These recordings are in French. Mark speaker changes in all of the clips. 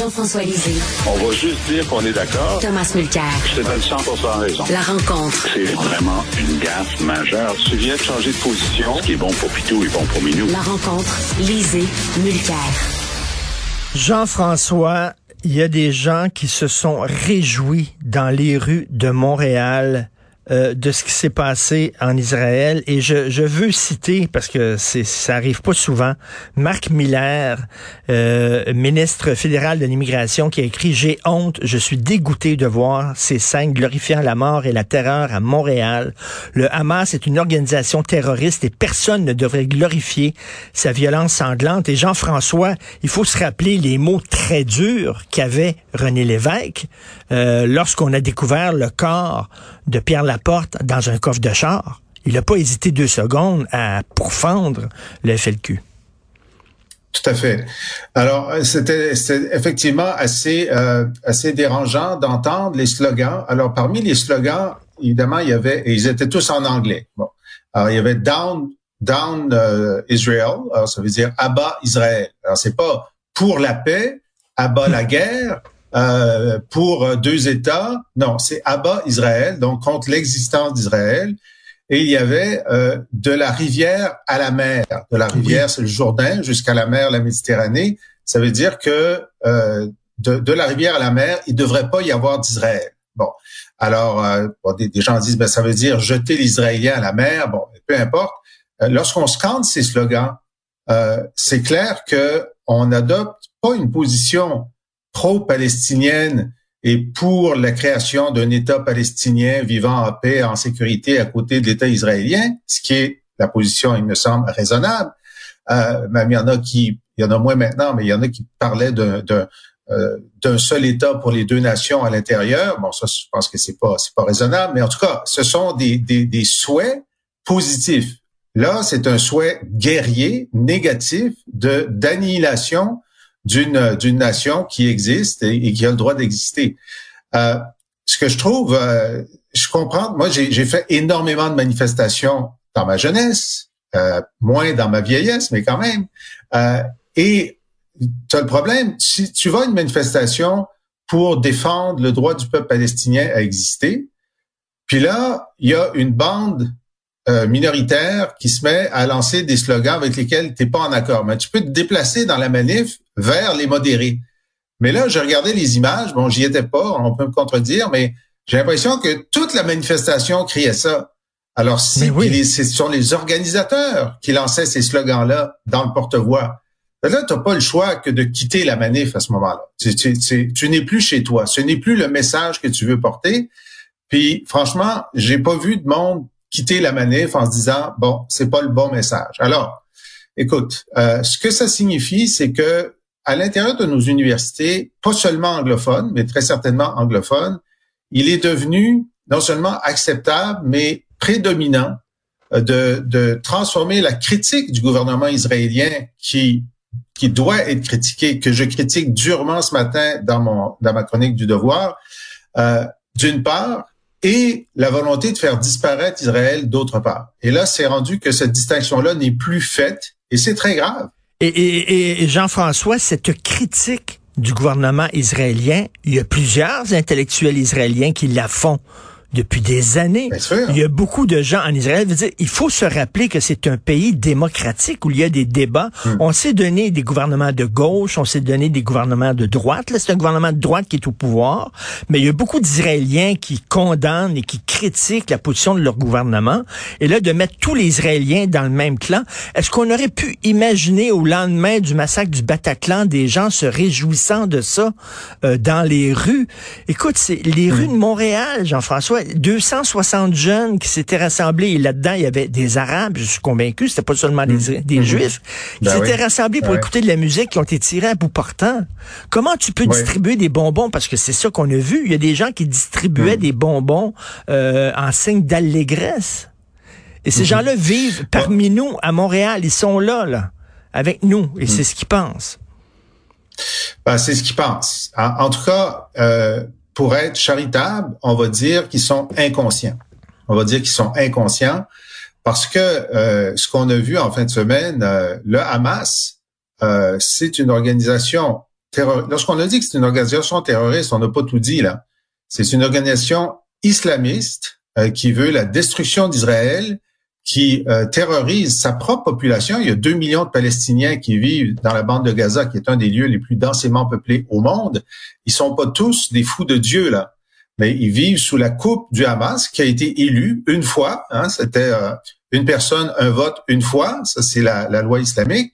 Speaker 1: Jean-François Lisée.
Speaker 2: On va juste dire qu'on est d'accord.
Speaker 1: Thomas Mulcair.
Speaker 2: Je te donne 100 raison.
Speaker 1: La rencontre.
Speaker 2: C'est vraiment une gaffe majeure. Tu viens de changer de position. Ce qui est bon pour Pitou est bon pour Minou.
Speaker 1: La rencontre. Lisée. Mulcair.
Speaker 3: Jean-François, il y a des gens qui se sont réjouis dans les rues de Montréal euh, de ce qui s'est passé en Israël. Et je, je veux citer, parce que c'est ça arrive pas souvent, Marc Miller, euh, ministre fédéral de l'immigration, qui a écrit « J'ai honte, je suis dégoûté de voir ces scènes glorifiant la mort et la terreur à Montréal. Le Hamas est une organisation terroriste et personne ne devrait glorifier sa violence sanglante. » Et Jean-François, il faut se rappeler les mots très durs qu'avait René Lévesque euh, lorsqu'on a découvert le corps de Pierre Laporte dans un coffre de char. Il n'a pas hésité deux secondes à pourfendre le FLQ.
Speaker 4: Tout à fait. Alors, c'était effectivement assez euh, assez dérangeant d'entendre les slogans. Alors, parmi les slogans, évidemment, il y avait, et ils étaient tous en anglais. Bon, alors il y avait Down Down euh, Israel. Alors, ça veut dire abat Israël. Alors, c'est pas pour la paix, abat la guerre. Euh, pour deux États. Non, c'est Abba Israël, donc contre l'existence d'Israël. Et il y avait euh, de la rivière à la mer. De la rivière, c'est le Jourdain, jusqu'à la mer, la Méditerranée. Ça veut dire que euh, de, de, la rivière à la mer, il devrait pas y avoir d'Israël. Bon, alors des, des, gens disent, ben ça veut dire jeter l'Israélien à la mer. Bon, peu importe. Lorsqu'on scande ces slogans, c'est clair que on n'adopte pas une position pro-palestinienne et pour la création d'un État palestinien vivant en paix, en sécurité à côté de l'État israélien, ce qui est la position, il me semble, raisonnable. Euh, même il y en a qui, il y en a moins maintenant, mais il y en a qui parlaient d'un euh, d'un seul État pour les deux nations à l'intérieur. Bon, ça, je pense que c'est pas c'est pas raisonnable, mais en tout cas, ce sont des, des, des souhaits positifs. Là, c'est un souhait guerrier, négatif, de d'annihilation d'une d'une nation qui existe et, qui a le droit d'exister. Euh, ce que je trouve, euh, je comprends. Moi, j'ai fait énormément de manifestations dans ma jeunesse, euh, moins dans ma vieillesse, mais quand même. Euh, et tu as le problème, si tu vas à une manifestation pour défendre le droit du peuple palestinien à exister, puis là, il y a une bande euh, minoritaire qui se met à lancer des slogans avec lesquels tu n'es pas en accord. Mais tu peux te déplacer dans la manif vers les modérés. Mais là, j'ai regardé les images. Bon, j'y étais pas, on peut me contredire, mais j'ai l'impression que toute la manifestation criait ça. Alors, si oui. ce sont les organisateurs qui lançaient ces slogans-là dans le porte-voix, là, tu n'as pas le choix que de quitter la manif à ce moment-là. Tu, tu n'es plus chez toi. Ce n'est plus le message que tu veux porter. Puis, franchement, j'ai pas vu de monde quitter la manif en se disant bon, c'est pas le bon message. Alors, écoute, euh, ce que ça signifie, c'est que à l'intérieur de nos universités, pas seulement anglophones, mais très certainement anglophones, il est devenu non seulement acceptable, mais prédominant euh, de, de transformer la critique du gouvernement israélien qui qui doit être critiqué, que je critique durement ce matin dans mon dans ma chronique du devoir, euh, d'une part, et la volonté de faire disparaître Israël d'autre part. Et là, c'est rendu que cette distinction-là n'est plus faite, et c'est très grave.
Speaker 3: Et, Jean-François, cette critique du gouvernement israélien, il y a plusieurs intellectuels israéliens qui la font depuis des années. Il y a beaucoup de gens en Israël. Dire, il faut se rappeler que c'est un pays démocratique où il y a des débats. Hmm. On s'est donné des gouvernements de gauche, on s'est donné des gouvernements de droite. Là, c'est un gouvernement de droite qui est au pouvoir. Mais il y a beaucoup d'Israéliens qui condamnent et qui critiquent la position de leur gouvernement. Et là, de mettre tous les Israéliens dans le même clan, est-ce qu'on aurait pu imaginer au lendemain du massacre du Bataclan des gens se réjouissant de ça euh, dans les rues? Écoute, c'est les hmm. rues de Montréal, Jean-François, 260 jeunes qui s'étaient rassemblés et là-dedans, il y avait des Arabes, je suis convaincu, c'était pas seulement des, mm. des mm-hmm. Juifs, qui ben s'étaient rassemblés pour écouter de la musique, qui ont été tirés à bout portant. Comment tu peux distribuer des bonbons? Parce que c'est ça qu'on a vu. Il y a des gens qui distribuaient mm. des bonbons euh, en signe d'allégresse. Et ces mm-hmm. gens-là vivent parmi nous à Montréal. Ils sont là, là, avec nous. Et c'est ce qu'ils pensent.
Speaker 4: Ben, c'est ce qu'ils pensent. En, tout cas, euh, pour être charitable, on va dire qu'ils sont inconscients. On va dire qu'ils sont inconscients parce que euh, ce qu'on a vu en fin de semaine, euh, le Hamas, euh, c'est une organisation terroriste. Lorsqu'on a dit que c'est une organisation terroriste, on n'a pas tout dit là. C'est une organisation islamiste qui veut la destruction d'Israël qui euh, terrorise sa propre population. Il y a 2 millions de Palestiniens qui vivent dans la bande de Gaza, qui est un des lieux les plus densément peuplés au monde. Ils sont pas tous des fous de Dieu là, mais ils vivent sous la coupe du Hamas, qui a été élu une fois. Hein, C'était euh, une personne, un vote, une fois. Ça, c'est la, loi islamique.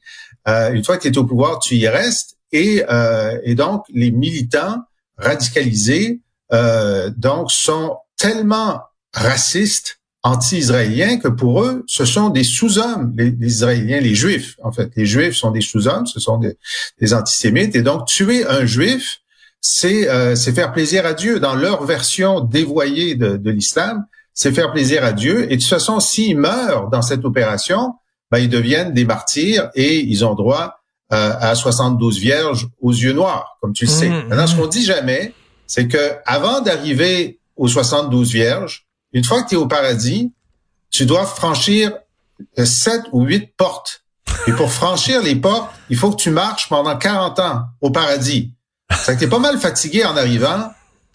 Speaker 4: Euh, une fois que tu es au pouvoir, tu y restes. Et, et donc, les militants radicalisés donc sont tellement racistes anti-israéliens que pour eux, ce sont des sous-hommes, les, Israéliens, les Juifs. En fait, les Juifs sont des sous-hommes, ce sont des, antisémites. Et donc, tuer un Juif, c'est euh, faire plaisir à Dieu. Dans leur version dévoyée de, de l'islam, c'est faire plaisir à Dieu. Et de toute façon, s'ils meurent dans cette opération, ben, ils deviennent des martyrs et ils ont droit euh, à 72 vierges aux yeux noirs, comme tu le sais. Mmh, Maintenant, ce mmh. qu'on dit jamais, c'est que avant d'arriver aux 72 vierges, une fois que tu es au paradis, tu dois franchir sept ou huit portes. Et pour franchir les portes, il faut que tu marches pendant 40 ans au paradis. Ça que t'es pas mal fatigué en arrivant.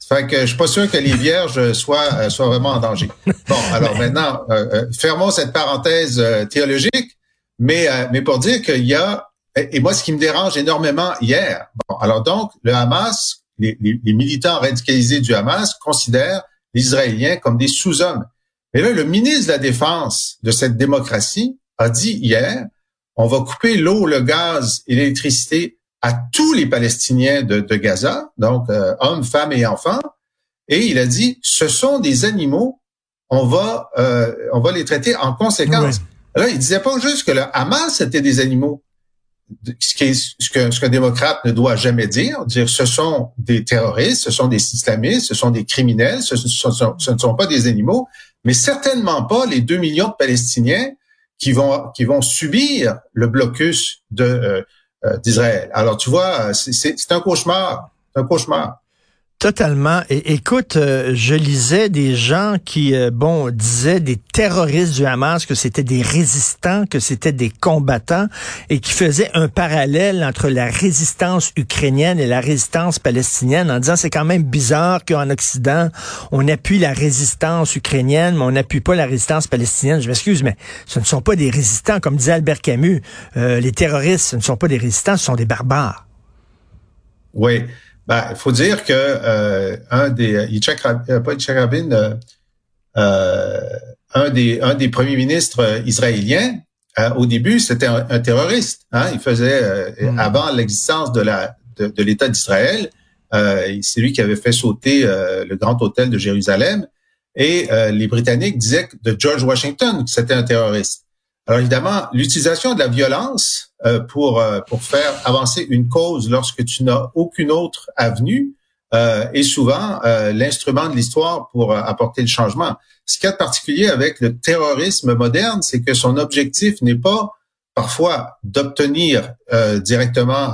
Speaker 4: Fait que je suis pas sûr que les vierges soient, euh, soient vraiment en danger. Bon, alors maintenant, euh, euh, fermons cette parenthèse théologique, mais, mais pour dire qu'il y a, et moi ce qui me dérange énormément hier, bon, alors donc le Hamas, les, les militants radicalisés du Hamas considèrent Israéliens comme des sous-hommes. Mais là, le ministre de la Défense de cette démocratie a dit hier, on va couper l'eau, le gaz et l'électricité à tous les Palestiniens de, Gaza, donc euh, hommes, femmes et enfants. Et il a dit, ce sont des animaux, on va, euh, on va les traiter en conséquence. Là, il disait pas juste que le Hamas était des animaux ce, qui ce qu'un démocrate ne doit jamais dire, dire ce sont des terroristes, ce sont des islamistes, ce sont des criminels, ce, ne sont pas des animaux, mais certainement pas les deux millions de Palestiniens qui vont subir le blocus euh, euh, d'Israël. Alors tu vois, c'est un cauchemar, un cauchemar.
Speaker 3: Totalement. Et écoute, euh, je lisais des gens qui, euh, bon, disaient des terroristes du Hamas que c'était des résistants, que c'était des combattants, et qui faisaient un parallèle entre la résistance ukrainienne et la résistance palestinienne, en disant c'est quand même bizarre qu'en Occident on appuie la résistance ukrainienne, mais on n'appuie pas la résistance palestinienne. Je m'excuse, mais ce ne sont pas des résistants, comme disait Albert Camus. Euh, les terroristes, ce ne sont pas des résistants, ce sont des barbares.
Speaker 4: Oui. Ben, il faut dire que euh, un des Yitzhak, euh, pas Rabin, euh, euh, un des un des premiers ministres israéliens au début c'était un, terroriste. Hein? Il faisait mm. avant l'existence de la de, l'État d'Israël, c'est lui qui avait fait sauter le grand hôtel de Jérusalem. Et les Britanniques disaient de George Washington que c'était un terroriste. Alors évidemment, l'utilisation de la violence euh, pour euh, pour faire avancer une cause lorsque tu n'as aucune autre avenue euh, est souvent l'instrument de l'histoire pour apporter le changement. Ce qui est particulier avec le terrorisme moderne, c'est que son objectif n'est pas parfois d'obtenir directement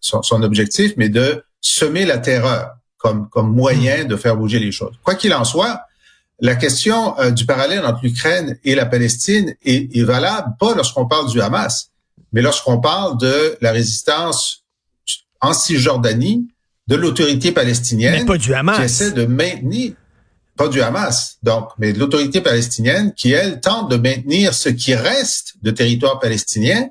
Speaker 4: son, son, objectif, mais de semer la terreur comme comme moyen de faire bouger les choses. Quoi qu'il en soit, la question euh, du parallèle entre l'Ukraine et la Palestine est, est valable pas lorsqu'on parle du Hamas. mais lorsqu'on parle de la résistance en Cisjordanie de l'autorité palestinienne,
Speaker 3: mais pas du Hamas.
Speaker 4: qui essaie de maintenir pas du Hamas, donc, mais de l'autorité palestinienne qui, elle, tente de maintenir ce qui reste de territoire palestinien,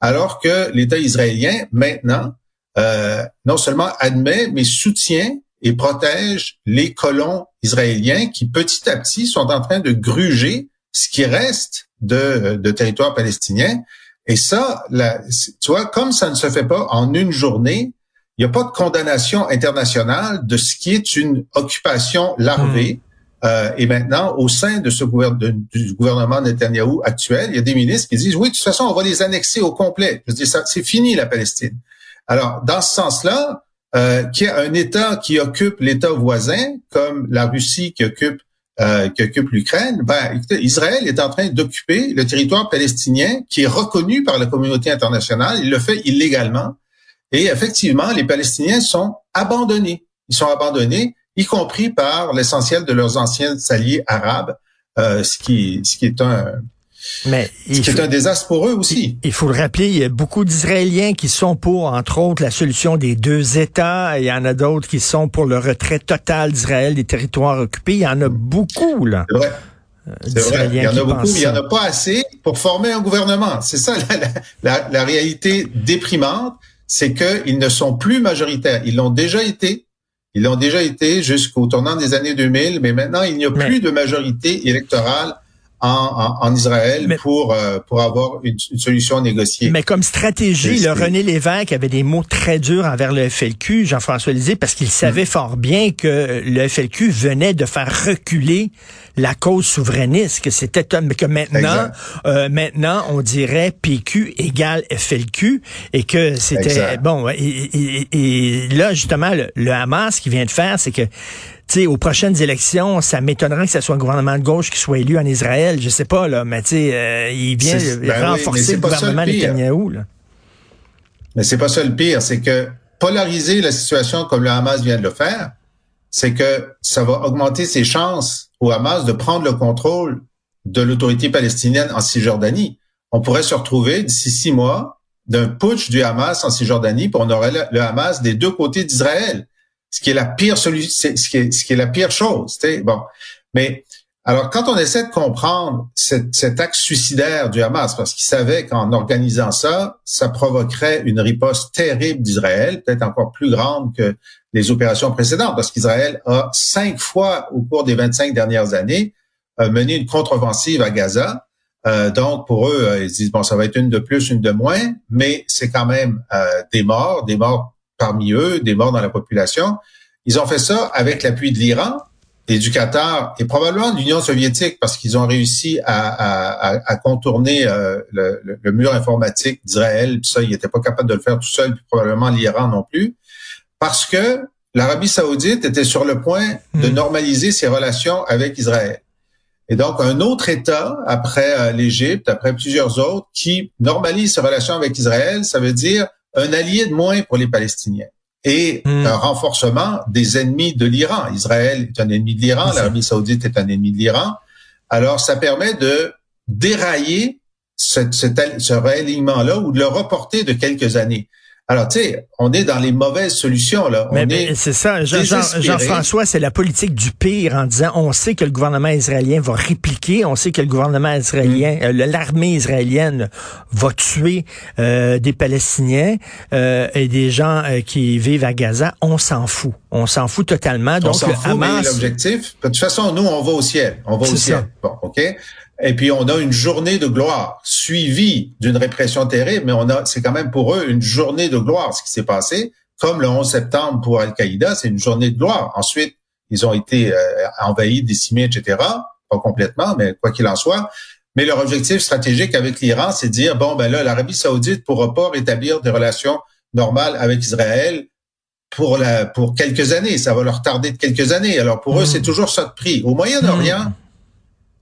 Speaker 4: alors que l'État israélien, maintenant, euh, non seulement admet, mais soutient et protège les colons israéliens qui, petit à petit, sont en train de gruger ce qui reste de, de territoire palestinien. Et ça, la, tu vois, comme ça ne se fait pas en une journée, il n'y a pas de condamnation internationale de ce qui est une occupation larvée. Hmm. Euh, et maintenant, au sein de ce gouvernement, du gouvernement Netanyahou actuel, il y a des ministres qui disent oui, de toute façon, on va les annexer au complet. Je dis ça, c'est fini la Palestine. Alors, dans ce sens-là, euh, qu'il y un État qui occupe l'État voisin, comme la Russie qui occupe euh, qui occupe l'Ukraine, ben, écoutez, Israël est en train d'occuper le territoire palestinien qui est reconnu par la communauté internationale. Il le fait illégalement. Et effectivement, les Palestiniens sont abandonnés. Ils sont abandonnés y compris par l'essentiel de leurs anciens alliés arabes, euh, ce qui ce qui est un mais c'est un désastre pour eux aussi.
Speaker 3: Il, faut le rappeler, il y a beaucoup d'Israéliens qui sont pour, entre autres, la solution des deux États. Il y en a d'autres qui sont pour le retrait total d'Israël des territoires occupés. Il y en a beaucoup, là.
Speaker 4: C'est vrai. C'est vrai. Il y en a beaucoup, mais il n'y en a pas assez pour former un gouvernement. C'est ça la, la, la, réalité déprimante, c'est qu'ils ne sont plus majoritaires. Ils l'ont déjà été. Ils l'ont déjà été jusqu'au tournant des années 2000, mais maintenant, il n'y a plus de majorité électorale en, en, Israël pour euh, pour avoir une, solution négociée.
Speaker 3: Mais comme stratégie, le René Lévesque avait des mots très durs envers le FLQ, Jean-François Lisée, parce qu'il savait mm. fort bien que le FLQ venait de faire reculer la cause souverainiste, que c'était que maintenant euh, maintenant on dirait PQ égale FLQ et que c'était bon et, et, là justement le, le Hamas qui vient de faire, c'est que sais, aux prochaines élections, ça m'étonnerait que ce soit un gouvernement de gauche qui soit élu en Israël. Je sais pas, là, mais tu sais, euh, il vient ben renforcer le gouvernement de Netanyahou. Là.
Speaker 4: Mais c'est pas ça le pire, c'est que polariser la situation comme le Hamas vient de le faire, c'est que ça va augmenter ses chances au Hamas de prendre le contrôle de l'autorité palestinienne en Cisjordanie. On pourrait se retrouver d'ici six mois d'un putsch du Hamas en Cisjordanie, puis on aurait le Hamas des deux côtés d'Israël ce qui est la pire chose. Bon, mais alors quand on essaie de comprendre cet, cet acte suicidaire du Hamas, parce qu'il savait qu'en organisant ça, ça provoquerait une riposte terrible d'Israël, peut-être encore plus grande que les opérations précédentes, parce qu'Israël a cinq fois au cours des 25 dernières années euh, mené une contre-offensive à Gaza. Euh, donc, pour eux, euh, ils disent, bon, ça va être une de plus, une de moins, mais c'est quand même des morts, des morts parmi eux, des morts dans la population. Ils ont fait ça avec l'appui de l'Iran Qatar et probablement de l'Union soviétique parce qu'ils ont réussi à, contourner euh, le, mur informatique d'Israël. Ça, ils n'étaient pas capables de le faire tout seul, puis probablement l'Iran non plus, parce que l'Arabie saoudite était sur le point de hmm. normaliser ses relations avec Israël. Et donc, un autre État, après euh, l'Égypte, après plusieurs autres, qui normalise ses relations avec Israël, ça veut dire un allié de moins pour les Palestiniens et hmm. un renforcement des ennemis de l'Iran. Israël est un ennemi de l'Iran, l'Arabie saoudite est un ennemi de l'Iran. Alors, ça permet de dérailler ce, ce réalignement-là ou de le reporter de quelques années. Alors, tu sais, on est dans les mauvaises solutions, là.
Speaker 3: mais, c'est ça. Jean-François, c'est la politique du pire en disant, on sait que le gouvernement israélien va répliquer, on sait que le gouvernement israélien, mm. euh, l'armée israélienne va tuer euh, des Palestiniens euh, et des gens qui vivent à Gaza. On s'en fout. On s'en fout totalement. Donc, on
Speaker 4: s'en fout, mais l'objectif, de toute façon, nous, on va au ciel. On va au ciel. Bon, OK? Et puis on a une journée de gloire suivie d'une répression terrible, mais on a, c'est quand même pour eux une journée de gloire ce qui s'est passé. Comme le 11 septembre pour Al-Qaïda, c'est une journée de gloire. Ensuite, ils ont été euh, envahis, décimés, etc. Pas complètement, mais quoi qu'il en soit. Mais leur objectif stratégique avec l'Iran, c'est de dire bon ben là, l'Arabie Saoudite pourra pas rétablir des relations normales avec Israël pour la pour quelques années. Ça va leur tarder de quelques années. Alors pour eux, mmh. c'est toujours ça de prix. Au Moyen-Orient. Mmh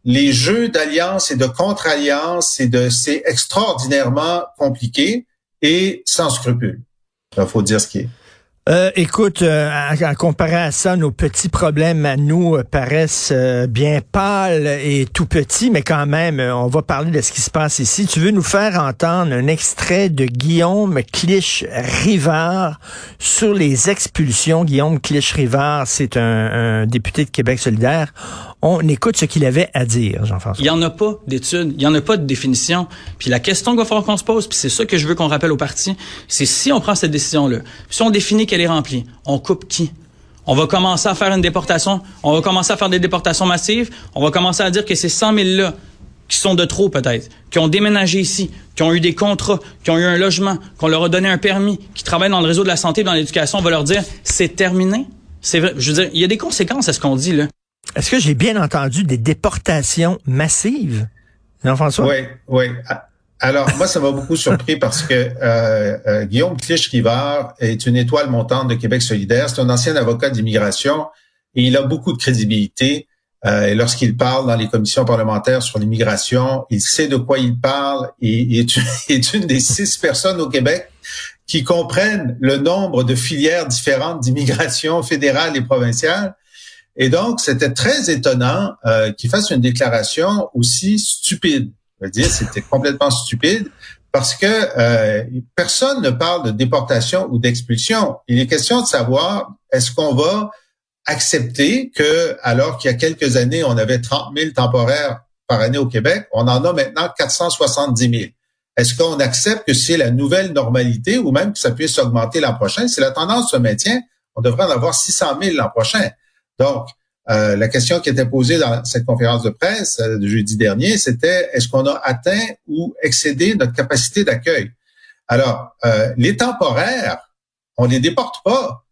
Speaker 4: les jeux d'alliance et de contre-alliance, c'est de, c'est extraordinairement compliqué et sans scrupule. Il faut dire ce qui est.
Speaker 3: Euh, écoute, euh, à, comparer à ça, nos petits problèmes à nous euh, paraissent bien pâles et tout petits, mais quand même, on va parler de ce qui se passe ici. Tu veux nous faire entendre un extrait de Guillaume Clich-Rivard sur les expulsions? Guillaume Clich-Rivard, c'est un, député de Québec solidaire. On écoute ce qu'il avait à dire, Jean-François.
Speaker 5: Il n'y en a pas d'études, il n'y en a pas de définition. Puis la question qu'il va falloir qu'on se pose, puis c'est ça que je veux qu'on rappelle au parti, c'est si on prend cette décision-là, si on définit qu'elle est remplie, on coupe qui? On va commencer à faire une déportation, on va commencer à faire des déportations massives, on va commencer à dire que ces 100 000 là qui sont de trop peut-être, qui ont déménagé ici, qui ont eu des contrats, qui ont eu un logement, qu'on leur a donné un permis, qui travaillent dans le réseau de la santé, dans l'éducation, on va leur dire c'est terminé? C'est vrai. Je veux dire, il y a des conséquences à ce qu'on dit là.
Speaker 3: Est-ce que j'ai bien entendu des déportations massives, Jean-François?
Speaker 4: Oui, oui. Alors, moi, ça m'a beaucoup surpris parce que euh, euh, Guillaume Clich-Rivard est une étoile montante de Québec solidaire. C'est un ancien avocat d'immigration et il a beaucoup de crédibilité. Euh, et lorsqu'il parle dans les commissions parlementaires sur l'immigration, il sait de quoi il parle et, il est, est une des six personnes au Québec qui comprennent le nombre de filières différentes d'immigration fédérale et provinciale. Et donc, c'était très étonnant euh, qu'il fasse une déclaration aussi stupide. Je veux dire, c'était complètement stupide parce que euh, personne ne parle de déportation ou d'expulsion. Il est question de savoir est-ce qu'on va accepter que, alors qu'il y a quelques années, on avait 30 000 temporaires par année au Québec, on en a maintenant 470 000. Est-ce qu'on accepte que c'est la nouvelle normalité ou même que ça puisse augmenter l'an prochain? Si la tendance se maintient, on devrait en avoir 600 000 l'an prochain. Donc, euh, la question qui était posée dans cette conférence de presse euh, de jeudi dernier, c'était est-ce qu'on a atteint ou excédé notre capacité d'accueil? Alors, euh, les temporaires, on les déporte pas.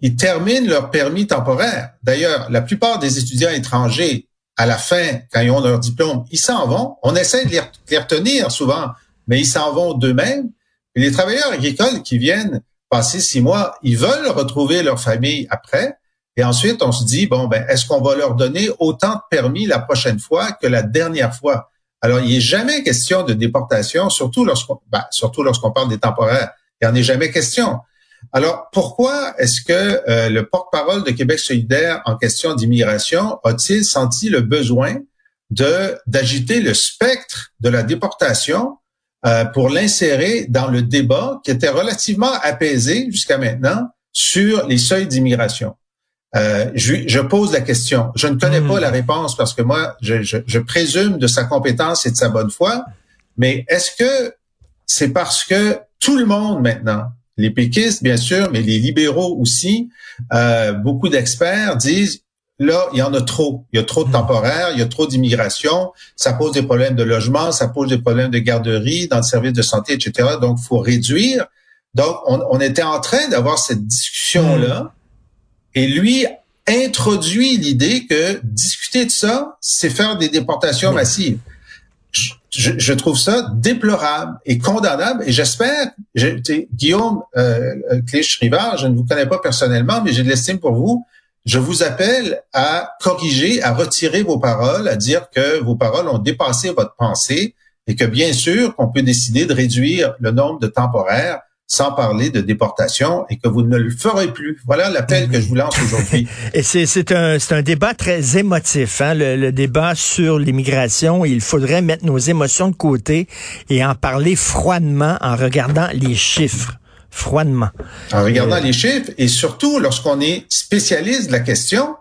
Speaker 4: Ils terminent leur permis temporaire. D'ailleurs, la plupart des étudiants étrangers, à la fin, quand ils ont leur diplôme, ils s'en vont. On essaie de les, retenir souvent, mais ils s'en vont d'eux-mêmes. les travailleurs agricoles qui viennent passer six mois, ils veulent retrouver leur famille après. Et ensuite, on se dit, bon, ben, est-ce qu'on va leur donner autant de permis la prochaine fois que la dernière fois? Alors, il n'est jamais question de déportation, surtout lorsqu'on, ben, surtout lorsqu'on parle des temporaires. Il n'y en est jamais question. Alors, pourquoi est-ce que euh, le porte-parole de Québec solidaire en question d'immigration a-t-il senti le besoin de d'agiter le spectre de la déportation euh, pour l'insérer dans le débat qui était relativement apaisé jusqu'à maintenant sur les seuils d'immigration? Euh, je, pose la question. Je ne connais pas hmm. la réponse parce que moi, je, présume de sa compétence et de sa bonne foi. Mais est-ce que c'est parce que tout le monde maintenant, les péquistes bien sûr, mais les libéraux aussi, euh, beaucoup d'experts disent là, il y en a trop. Il y a trop de hmm. temporaires, il y a trop d'immigration, ça pose des problèmes de logement, ça pose des problèmes de garderie, dans le service de santé, etc. Donc, faut réduire. Donc, on, on était en train d'avoir cette discussion-là. Hmm. Et lui introduit l'idée que discuter de ça, c'est faire des déportations massives. Je, trouve ça déplorable et condamnable et j'espère, Guillaume euh, euh, Clich-Rivard, je ne vous connais pas personnellement, mais j'ai de l'estime pour vous. Je vous appelle à corriger, à retirer vos paroles, à dire que vos paroles ont dépassé votre pensée et que bien sûr qu'on peut décider de réduire le nombre de temporaires sans parler de déportation et que vous ne le ferez plus. Voilà l'appel que je vous lance aujourd'hui.
Speaker 3: et c'est un, un débat très émotif, hein, le, débat sur l'immigration. Il faudrait mettre nos émotions de côté et en parler froidement en regardant les chiffres. Froidement.
Speaker 4: En regardant euh, les chiffres et surtout lorsqu'on est spécialiste de la question,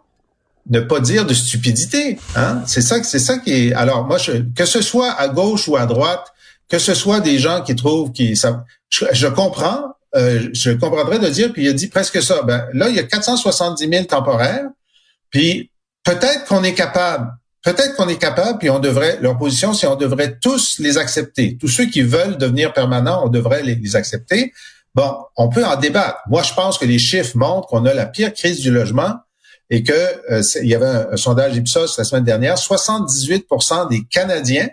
Speaker 4: ne pas dire de stupidité. Hein? C'est ça, c'est ça qui est. Alors moi, je, que ce soit à gauche ou à droite, que ce soit des gens qui trouvent qui ça, je, comprends, euh, je comprendrais de dire, puis il a dit presque ça. Ben là, il y a 470 000 temporaires, puis peut-être qu'on est capable, peut-être qu'on est capable, puis on devrait, leur position, c'est on devrait tous les accepter. Tous ceux qui veulent devenir permanents, on devrait les, accepter. Bon, on peut en débattre. Moi, je pense que les chiffres montrent qu'on a la pire crise du logement et que euh, il y avait un, un sondage Ipsos la semaine dernière, 78% des Canadiens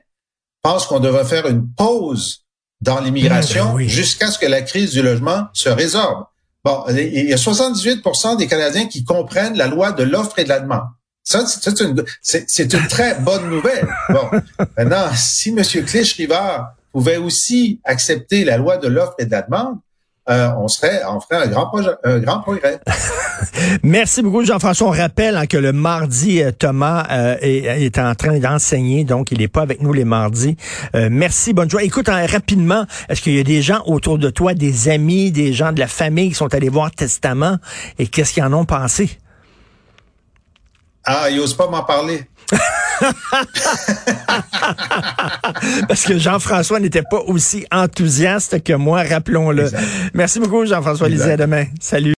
Speaker 4: pense qu'on devrait faire une pause dans l'immigration ben jusqu'à ce que la crise du logement se résorbe. Bon, il y a 78% des Canadiens qui comprennent la loi de l'offre et de la demande. Ça, c'est une, c'est une très bonne nouvelle. Bon, maintenant, si M. Clich-Rivard pouvait aussi accepter la loi de l'offre et de la demande, euh, on serait, on ferait un grand, un grand progrès.
Speaker 3: Merci beaucoup, Jean-François. On rappelle hein, que le mardi, euh, Thomas euh, est, est, en train d'enseigner, donc il n'est pas avec nous les mardis. Euh, merci, bonne joie. Écoute, hein, rapidement, est-ce qu'il y a des gens autour de toi, des amis, des gens de la famille qui sont allés voir Testament et qu'est-ce qu'ils en ont pensé?
Speaker 4: Ah, ils n'osent pas m'en parler.
Speaker 3: Parce que Jean-François n'était pas aussi enthousiaste que moi, rappelons-le. Merci beaucoup, Jean-François Lisée. À demain. Salut.